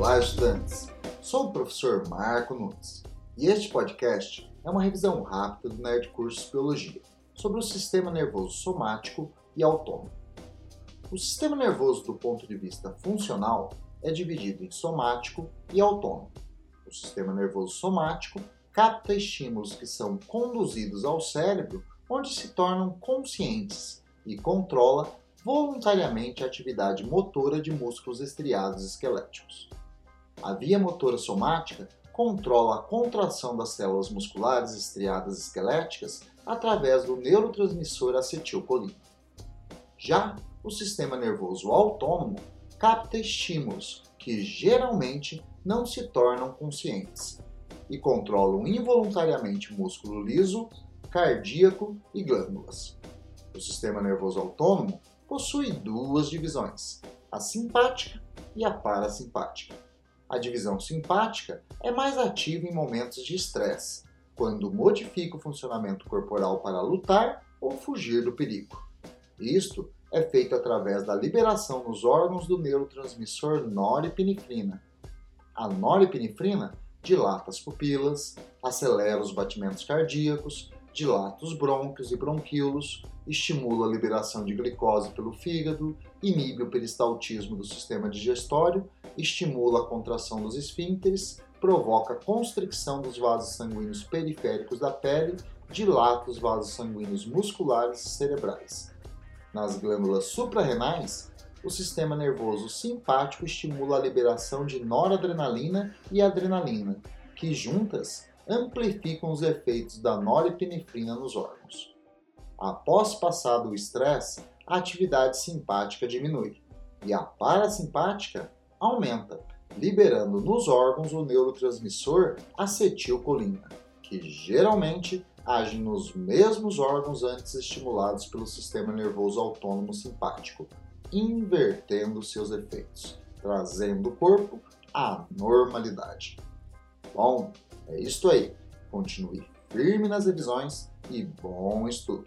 Olá, estudantes! Sou o professor Marco Nunes e este podcast é uma revisão rápida do Nerd Cursos Biologia sobre o sistema nervoso somático e autônomo. O sistema nervoso, do ponto de vista funcional, é dividido em somático e autônomo. O sistema nervoso somático capta estímulos que são conduzidos ao cérebro, onde se tornam conscientes e controla voluntariamente a atividade motora de músculos estriados esqueléticos. A via motora somática controla a contração das células musculares estriadas esqueléticas através do neurotransmissor acetilcolina. Já o sistema nervoso autônomo capta estímulos que geralmente não se tornam conscientes e controlam involuntariamente músculo liso, cardíaco e glândulas. O sistema nervoso autônomo possui duas divisões, a simpática e a parasimpática. A divisão simpática é mais ativa em momentos de estresse, quando modifica o funcionamento corporal para lutar ou fugir do perigo. Isto é feito através da liberação nos órgãos do neurotransmissor norepinefrina. A norepinefrina dilata as pupilas, acelera os batimentos cardíacos, dilata os brônquios e bronquíolos, estimula a liberação de glicose pelo fígado, inibe o peristaltismo do sistema digestório, estimula a contração dos esfíncteres, provoca constricção dos vasos sanguíneos periféricos da pele, dilata os vasos sanguíneos musculares e cerebrais. Nas glândulas suprarrenais, o sistema nervoso simpático estimula a liberação de noradrenalina e adrenalina, que juntas amplificam os efeitos da norepinefrina nos órgãos. Após passado o estresse, a atividade simpática diminui e a parasimpática aumenta, liberando nos órgãos o neurotransmissor acetilcolina, que geralmente age nos mesmos órgãos antes estimulados pelo sistema nervoso autônomo simpático, invertendo seus efeitos, trazendo o corpo à normalidade. Bom, é isto aí. Continue firme nas revisões e bom estudo!